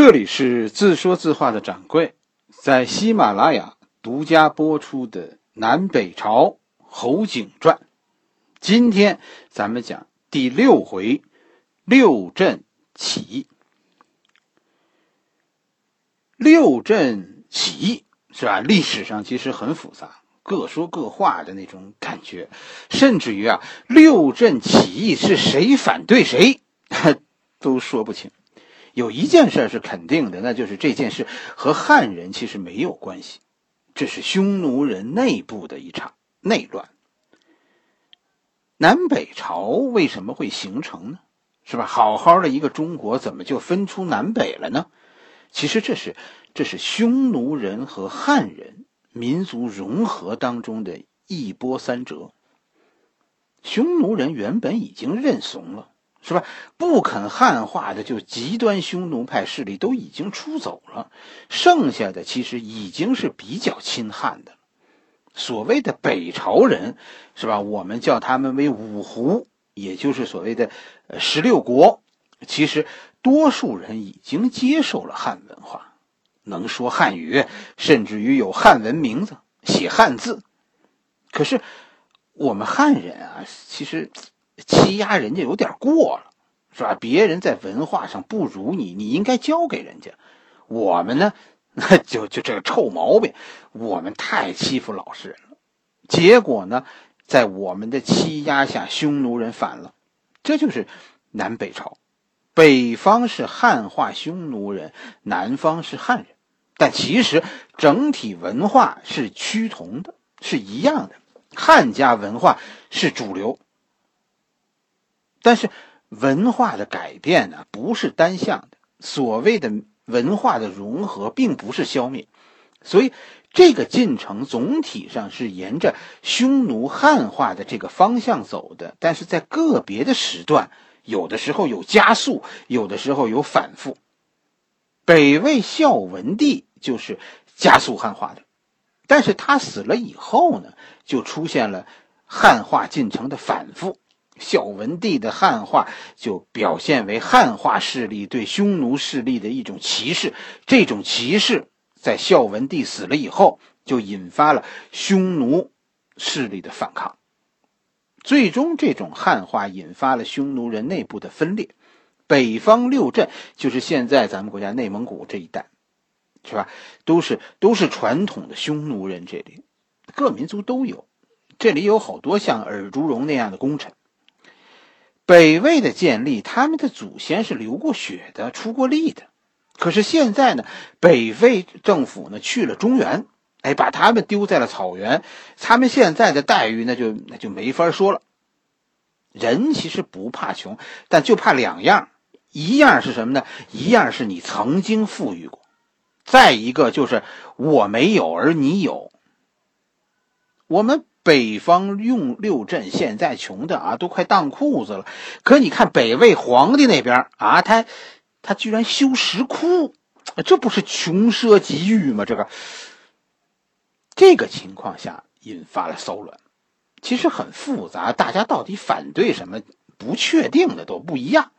这里是自说自话的掌柜，在喜马拉雅独家播出的《南北朝侯景传》，今天咱们讲第六回六镇起义。六镇起义是吧？历史上其实很复杂，各说各话的那种感觉，甚至于啊，六镇起义是谁反对谁，都说不清。有一件事是肯定的，那就是这件事和汉人其实没有关系，这是匈奴人内部的一场内乱。南北朝为什么会形成呢？是吧？好好的一个中国，怎么就分出南北了呢？其实这是这是匈奴人和汉人民族融合当中的一波三折。匈奴人原本已经认怂了。是吧？不肯汉化的，就极端匈奴派势力都已经出走了，剩下的其实已经是比较亲汉的。所谓的北朝人，是吧？我们叫他们为五胡，也就是所谓的十六国。其实多数人已经接受了汉文化，能说汉语，甚至于有汉文名字、写汉字。可是我们汉人啊，其实。欺压人家有点过了，是吧？别人在文化上不如你，你应该教给人家。我们呢，就就这个臭毛病，我们太欺负老实人了。结果呢，在我们的欺压下，匈奴人反了。这就是南北朝，北方是汉化匈奴人，南方是汉人，但其实整体文化是趋同的，是一样的。汉家文化是主流。但是文化的改变呢，不是单向的。所谓的文化的融合，并不是消灭，所以这个进程总体上是沿着匈奴汉化的这个方向走的。但是在个别的时段，有的时候有加速，有的时候有反复。北魏孝文帝就是加速汉化的，但是他死了以后呢，就出现了汉化进程的反复。孝文帝的汉化就表现为汉化势力对匈奴势力的一种歧视，这种歧视在孝文帝死了以后，就引发了匈奴势力的反抗，最终这种汉化引发了匈奴人内部的分裂。北方六镇就是现在咱们国家内蒙古这一带，是吧？都是都是传统的匈奴人，这里各民族都有，这里有好多像尔朱荣那样的功臣。北魏的建立，他们的祖先是流过血的、出过力的。可是现在呢，北魏政府呢去了中原，哎，把他们丢在了草原。他们现在的待遇，那就那就没法说了。人其实不怕穷，但就怕两样：一样是什么呢？一样是你曾经富裕过；再一个就是我没有而你有。我们。北方用六镇现在穷的啊，都快当裤子了。可你看北魏皇帝那边啊，他他居然修石窟，这不是穷奢极欲吗？这个这个情况下引发了骚乱，其实很复杂。大家到底反对什么？不确定的都不一样。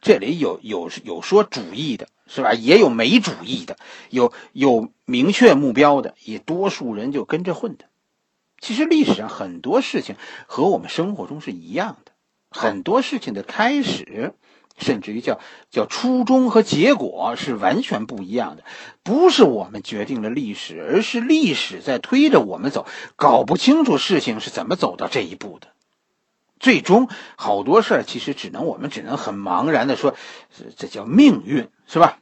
这里有有有说主义的，是吧？也有没主义的，有有明确目标的，也多数人就跟着混的。其实历史上很多事情和我们生活中是一样的，很多事情的开始，甚至于叫叫初衷和结果是完全不一样的。不是我们决定了历史，而是历史在推着我们走。搞不清楚事情是怎么走到这一步的，最终好多事儿其实只能我们只能很茫然的说，这叫命运，是吧？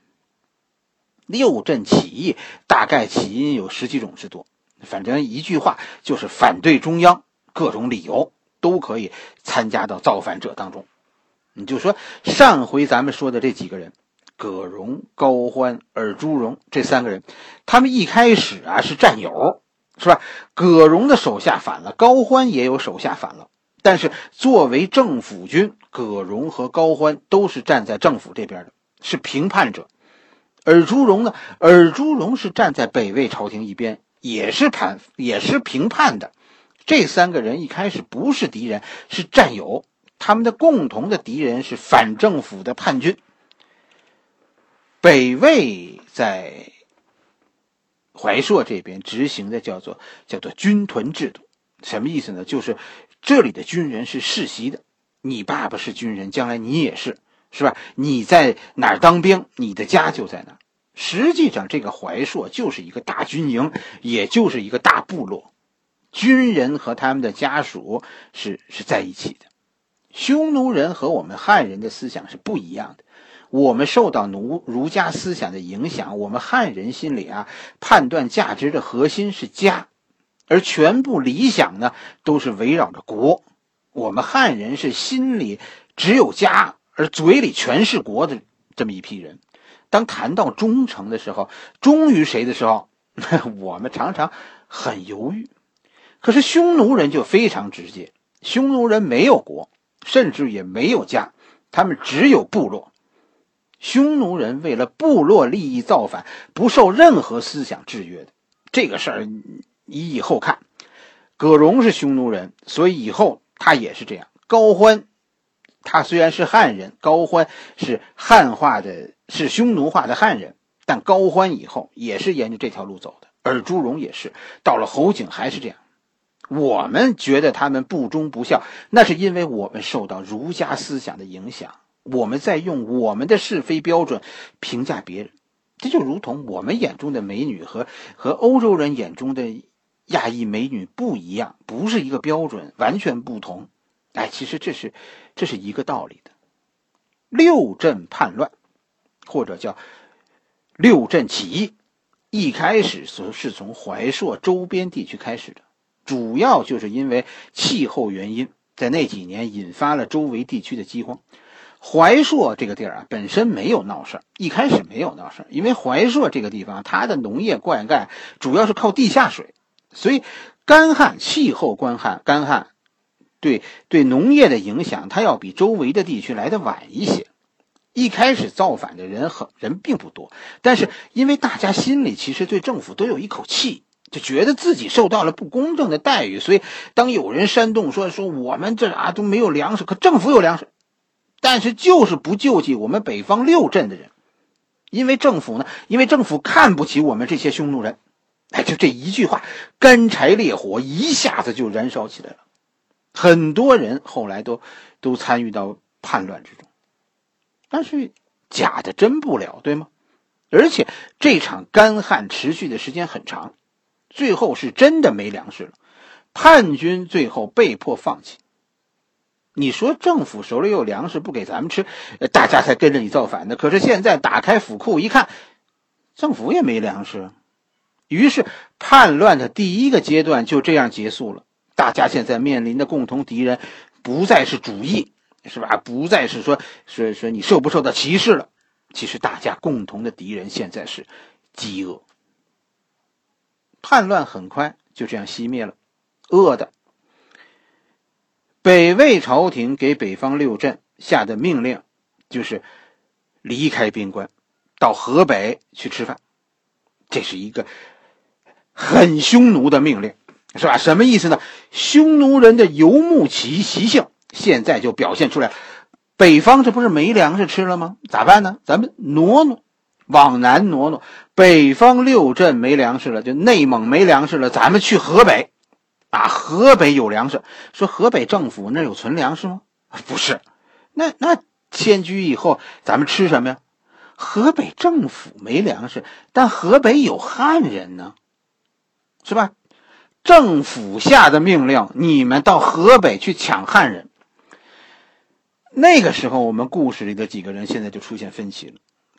六镇起义大概起因有十几种之多。反正一句话就是反对中央，各种理由都可以参加到造反者当中。你就说上回咱们说的这几个人，葛荣、高欢、尔朱荣这三个人，他们一开始啊是战友，是吧？葛荣的手下反了，高欢也有手下反了，但是作为政府军，葛荣和高欢都是站在政府这边的，是平叛者。尔朱荣呢？尔朱荣是站在北魏朝廷一边。也是叛，也是平叛的。这三个人一开始不是敌人，是战友。他们的共同的敌人是反政府的叛军。北魏在怀朔这边执行的叫做叫做军屯制度，什么意思呢？就是这里的军人是世袭的，你爸爸是军人，将来你也是，是吧？你在哪儿当兵，你的家就在哪儿。实际上，这个怀朔就是一个大军营，也就是一个大部落，军人和他们的家属是是在一起的。匈奴人和我们汉人的思想是不一样的，我们受到奴儒家思想的影响，我们汉人心里啊，判断价值的核心是家，而全部理想呢都是围绕着国。我们汉人是心里只有家，而嘴里全是国的这么一批人。当谈到忠诚的时候，忠于谁的时候，我们常常很犹豫。可是匈奴人就非常直接，匈奴人没有国，甚至也没有家，他们只有部落。匈奴人为了部落利益造反，不受任何思想制约的。这个事儿，你以后看，葛荣是匈奴人，所以以后他也是这样。高欢。他虽然是汉人，高欢是汉化的，是匈奴化的汉人，但高欢以后也是沿着这条路走的。而朱荣也是，到了侯景还是这样。我们觉得他们不忠不孝，那是因为我们受到儒家思想的影响，我们在用我们的是非标准评价别人。这就如同我们眼中的美女和和欧洲人眼中的亚裔美女不一样，不是一个标准，完全不同。哎，其实这是，这是一个道理的。六镇叛乱，或者叫六镇起义，一开始是是从怀朔周边地区开始的，主要就是因为气候原因，在那几年引发了周围地区的饥荒。怀朔这个地儿啊，本身没有闹事儿，一开始没有闹事儿，因为怀朔这个地方，它的农业灌溉主要是靠地下水，所以干旱，气候干旱，干旱。对对，农业的影响，它要比周围的地区来的晚一些。一开始造反的人很人并不多，但是因为大家心里其实对政府都有一口气，就觉得自己受到了不公正的待遇，所以当有人煽动说说我们这啊都没有粮食，可政府有粮食，但是就是不救济我们北方六镇的人，因为政府呢，因为政府看不起我们这些匈奴人，哎，就这一句话，干柴烈火一下子就燃烧起来了。很多人后来都都参与到叛乱之中，但是假的真不了，对吗？而且这场干旱持续的时间很长，最后是真的没粮食了，叛军最后被迫放弃。你说政府手里有粮食不给咱们吃，大家才跟着你造反的。可是现在打开府库一看，政府也没粮食，于是叛乱的第一个阶段就这样结束了。大家现在面临的共同敌人，不再是主义，是吧？不再是说说说你受不受到歧视了。其实大家共同的敌人现在是饥饿。叛乱很快就这样熄灭了，饿的。北魏朝廷给北方六镇下的命令，就是离开边关，到河北去吃饭。这是一个很匈奴的命令。是吧？什么意思呢？匈奴人的游牧习习性现在就表现出来。北方这不是没粮食吃了吗？咋办呢？咱们挪挪，往南挪挪。北方六镇没粮食了，就内蒙没粮食了，咱们去河北，啊，河北有粮食。说河北政府那有存粮食吗？不是，那那迁居以后，咱们吃什么呀？河北政府没粮食，但河北有汉人呢，是吧？政府下的命令，你们到河北去抢汉人。那个时候，我们故事里的几个人现在就出现分歧了。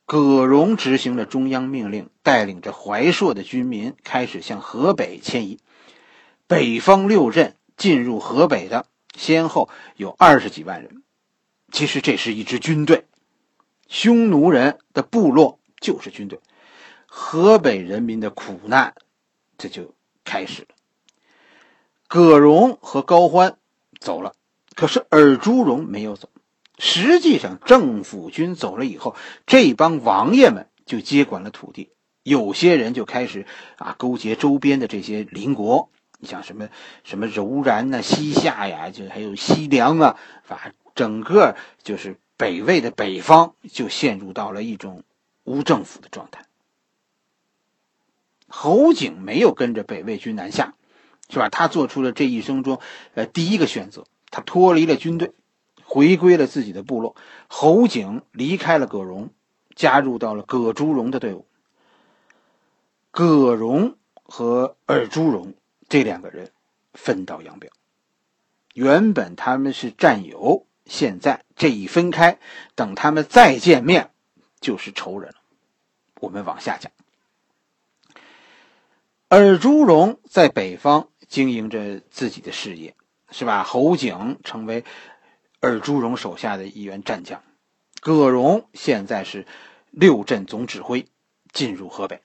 葛荣执行了中央命令，带领着怀朔的军民开始向河北迁移。北方六镇进入河北的，先后有二十几万人。其实这是一支军队，匈奴人的部落就是军队。河北人民的苦难，这就开始了。葛荣和高欢走了，可是尔朱荣没有走。实际上，政府军走了以后，这帮王爷们就接管了土地。有些人就开始啊，勾结周边的这些邻国，你像什么什么柔然呐、西夏呀，就还有西凉啊，啊，整个就是北魏的北方就陷入到了一种无政府的状态。侯景没有跟着北魏军南下，是吧？他做出了这一生中，呃，第一个选择，他脱离了军队，回归了自己的部落。侯景离开了葛荣，加入到了葛朱荣的队伍。葛荣和尔朱荣这两个人分道扬镳，原本他们是战友，现在这一分开，等他们再见面，就是仇人了。我们往下讲。尔朱荣在北方经营着自己的事业，是吧？侯景成为尔朱荣手下的一员战将，葛荣现在是六镇总指挥，进入河北。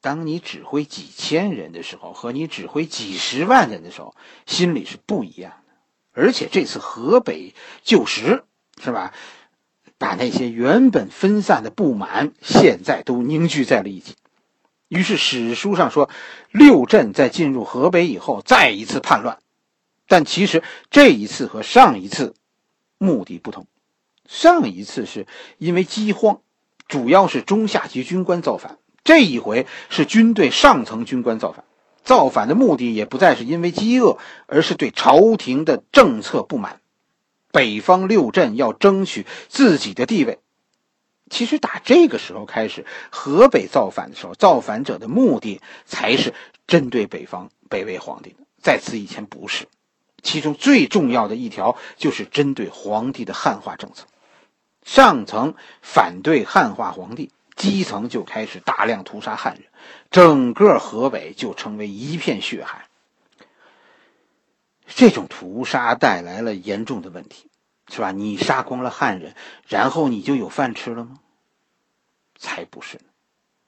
当你指挥几千人的时候，和你指挥几十万人的时候，心里是不一样的。而且这次河北救时，是吧？把那些原本分散的不满，现在都凝聚在了一起。于是史书上说，六镇在进入河北以后，再一次叛乱。但其实这一次和上一次目的不同。上一次是因为饥荒，主要是中下级军官造反；这一回是军队上层军官造反。造反的目的也不再是因为饥饿，而是对朝廷的政策不满。北方六镇要争取自己的地位。其实打这个时候开始，河北造反的时候，造反者的目的才是针对北方北魏皇帝的。在此以前不是，其中最重要的一条就是针对皇帝的汉化政策。上层反对汉化皇帝，基层就开始大量屠杀汉人，整个河北就成为一片血海。这种屠杀带来了严重的问题，是吧？你杀光了汉人，然后你就有饭吃了吗？才不是呢！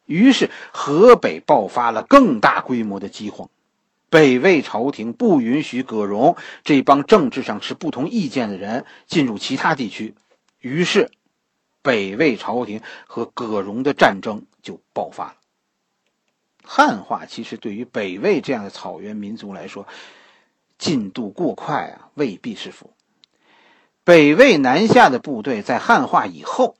于是河北爆发了更大规模的饥荒。北魏朝廷不允许葛荣这帮政治上持不同意见的人进入其他地区，于是北魏朝廷和葛荣的战争就爆发了。汉化其实对于北魏这样的草原民族来说，进度过快啊，未必是福。北魏南下的部队在汉化以后。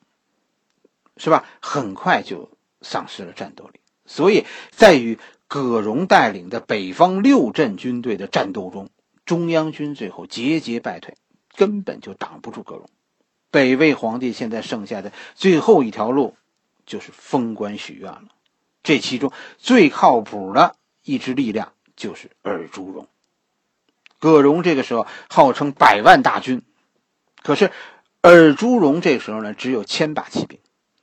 是吧？很快就丧失了战斗力，所以在与葛荣带领的北方六镇军队的战斗中，中央军最后节节败退，根本就挡不住葛荣。北魏皇帝现在剩下的最后一条路，就是封官许愿了。这其中最靠谱的一支力量就是尔朱荣。葛荣这个时候号称百万大军，可是尔朱荣这时候呢，只有千把骑兵。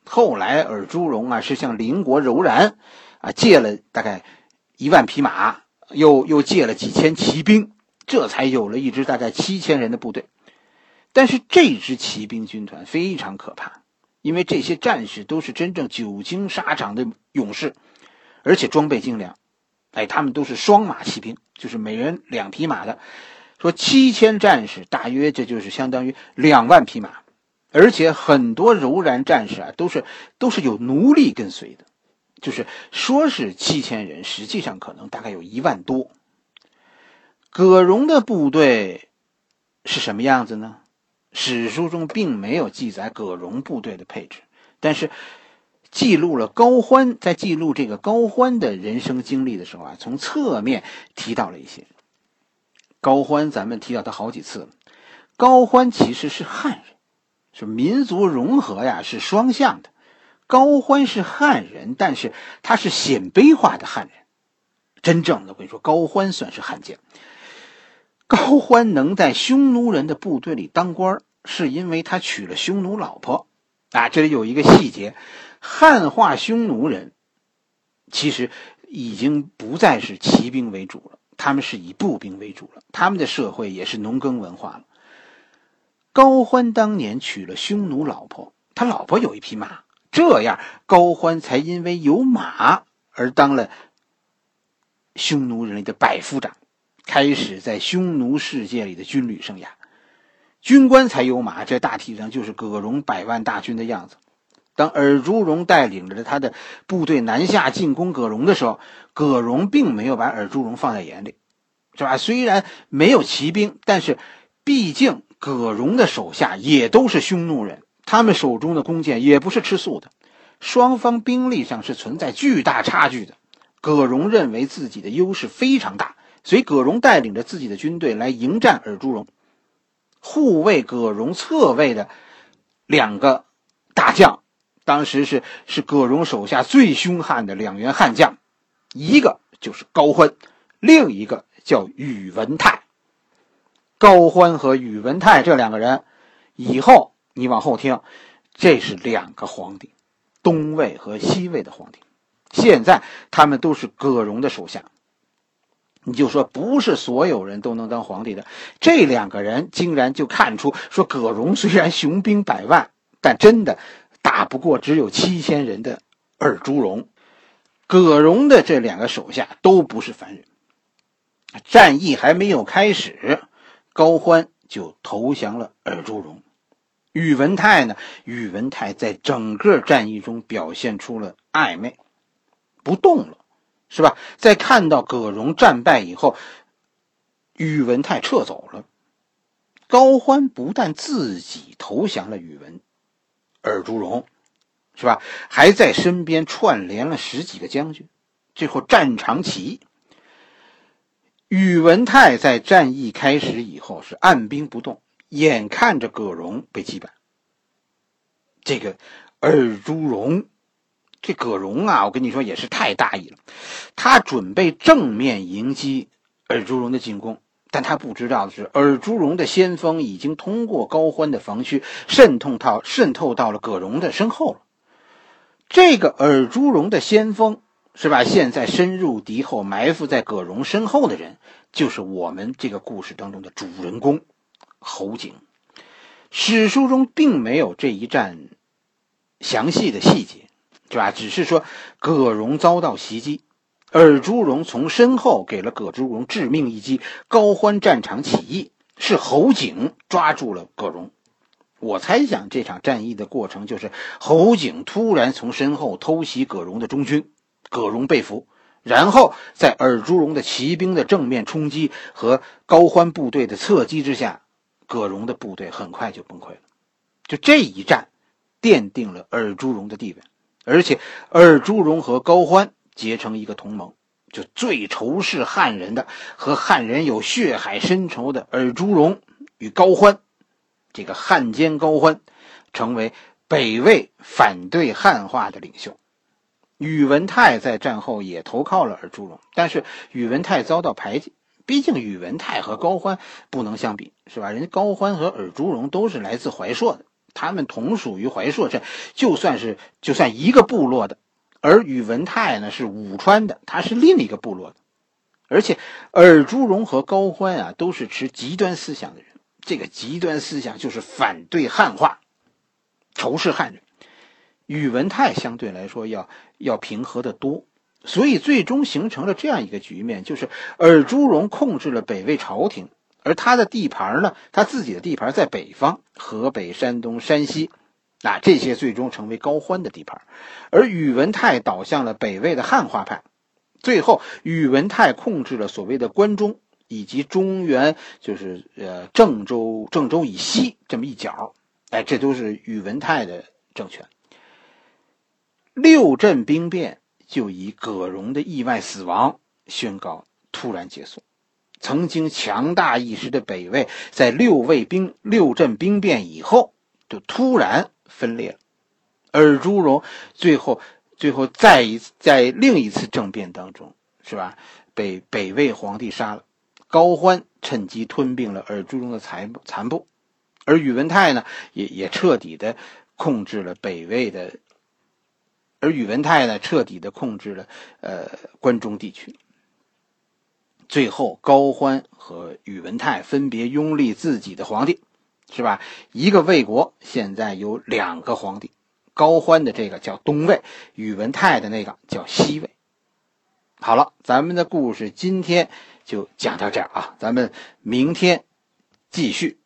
后来，尔朱荣啊是向邻国柔然，啊借了大概一万匹马，又又借了几千骑兵，这才有了一支大概七千人的部队。但是这支骑兵军团非常可怕，因为这些战士都是真正久经沙场的勇士，而且装备精良。哎，他们都是双马骑兵，就是每人两匹马的。说七千战士，大约这就是相当于两万匹马。而且很多柔然战士啊，都是都是有奴隶跟随的，就是说是七千人，实际上可能大概有一万多。葛荣的部队是什么样子呢？史书中并没有记载葛荣部队的配置，但是记录了高欢在记录这个高欢的人生经历的时候啊，从侧面提到了一些。高欢咱们提到他好几次了，高欢其实是汉人。是民族融合呀，是双向的。高欢是汉人，但是他是鲜卑化的汉人。真正的我跟你说，高欢算是汉奸。高欢能在匈奴人的部队里当官，是因为他娶了匈奴老婆。啊，这里有一个细节：汉化匈奴人其实已经不再是骑兵为主了，他们是以步兵为主了。他们的社会也是农耕文化了。高欢当年娶了匈奴老婆，他老婆有一匹马，这样高欢才因为有马而当了匈奴人的百夫长，开始在匈奴世界里的军旅生涯。军官才有马，这大体上就是葛荣百万大军的样子。当尔朱荣带领着他的部队南下进攻葛荣的时候，葛荣并没有把尔朱荣放在眼里，是吧？虽然没有骑兵，但是毕竟。葛荣的手下也都是匈奴人，他们手中的弓箭也不是吃素的。双方兵力上是存在巨大差距的。葛荣认为自己的优势非常大，所以葛荣带领着自己的军队来迎战尔朱荣。护卫葛荣侧位的两个大将，当时是是葛荣手下最凶悍的两员悍将，一个就是高欢，另一个叫宇文泰。高欢和宇文泰这两个人，以后你往后听，这是两个皇帝，东魏和西魏的皇帝。现在他们都是葛荣的手下。你就说不是所有人都能当皇帝的，这两个人竟然就看出说葛荣虽然雄兵百万，但真的打不过只有七千人的尔朱荣。葛荣的这两个手下都不是凡人。战役还没有开始。高欢就投降了尔朱荣，宇文泰呢？宇文泰在整个战役中表现出了暧昧，不动了，是吧？在看到葛荣战败以后，宇文泰撤走了。高欢不但自己投降了宇文尔朱荣，是吧？还在身边串联了十几个将军，最后战场起义。宇文泰在战役开始以后是按兵不动，眼看着葛荣被击败。这个尔朱荣，这葛荣啊，我跟你说也是太大意了。他准备正面迎击尔朱荣的进攻，但他不知道的是，尔朱荣的先锋已经通过高欢的防区渗透到渗透到了葛荣的身后了。这个尔朱荣的先锋。是吧？现在深入敌后，埋伏在葛荣身后的人，就是我们这个故事当中的主人公侯景。史书中并没有这一战详细的细节，是吧？只是说葛荣遭到袭击，尔朱荣从身后给了葛朱荣致命一击，高欢战场起义，是侯景抓住了葛荣。我猜想这场战役的过程就是侯景突然从身后偷袭葛荣的中军。葛荣被俘，然后在尔朱荣的骑兵的正面冲击和高欢部队的侧击之下，葛荣的部队很快就崩溃了。就这一战，奠定了尔朱荣的地位，而且尔朱荣和高欢结成一个同盟，就最仇视汉人的和汉人有血海深仇的尔朱荣与高欢，这个汉奸高欢，成为北魏反对汉化的领袖。宇文泰在战后也投靠了尔朱荣，但是宇文泰遭到排挤。毕竟宇文泰和高欢不能相比，是吧？人家高欢和尔朱荣都是来自怀朔的，他们同属于怀朔镇，就算是就算一个部落的。而宇文泰呢是武川的，他是另一个部落的。而且尔朱荣和高欢啊都是持极端思想的人，这个极端思想就是反对汉化，仇视汉人。宇文泰相对来说要要平和的多，所以最终形成了这样一个局面，就是尔朱荣控制了北魏朝廷，而他的地盘呢，他自己的地盘在北方，河北、山东、山西，啊，这些最终成为高欢的地盘，而宇文泰倒向了北魏的汉化派，最后宇文泰控制了所谓的关中以及中原，就是呃郑州郑州以西这么一角，哎，这都是宇文泰的政权。六镇兵变就以葛荣的意外死亡宣告突然结束。曾经强大一时的北魏，在六卫兵六镇兵变以后，就突然分裂了。尔朱荣最后最后再一次在另一次政变当中，是吧？被北魏皇帝杀了。高欢趁机吞并了尔朱荣的残残部，而宇文泰呢，也也彻底的控制了北魏的。而宇文泰呢，彻底的控制了呃关中地区。最后，高欢和宇文泰分别拥立自己的皇帝，是吧？一个魏国现在有两个皇帝，高欢的这个叫东魏，宇文泰的那个叫西魏。好了，咱们的故事今天就讲到这儿啊，咱们明天继续。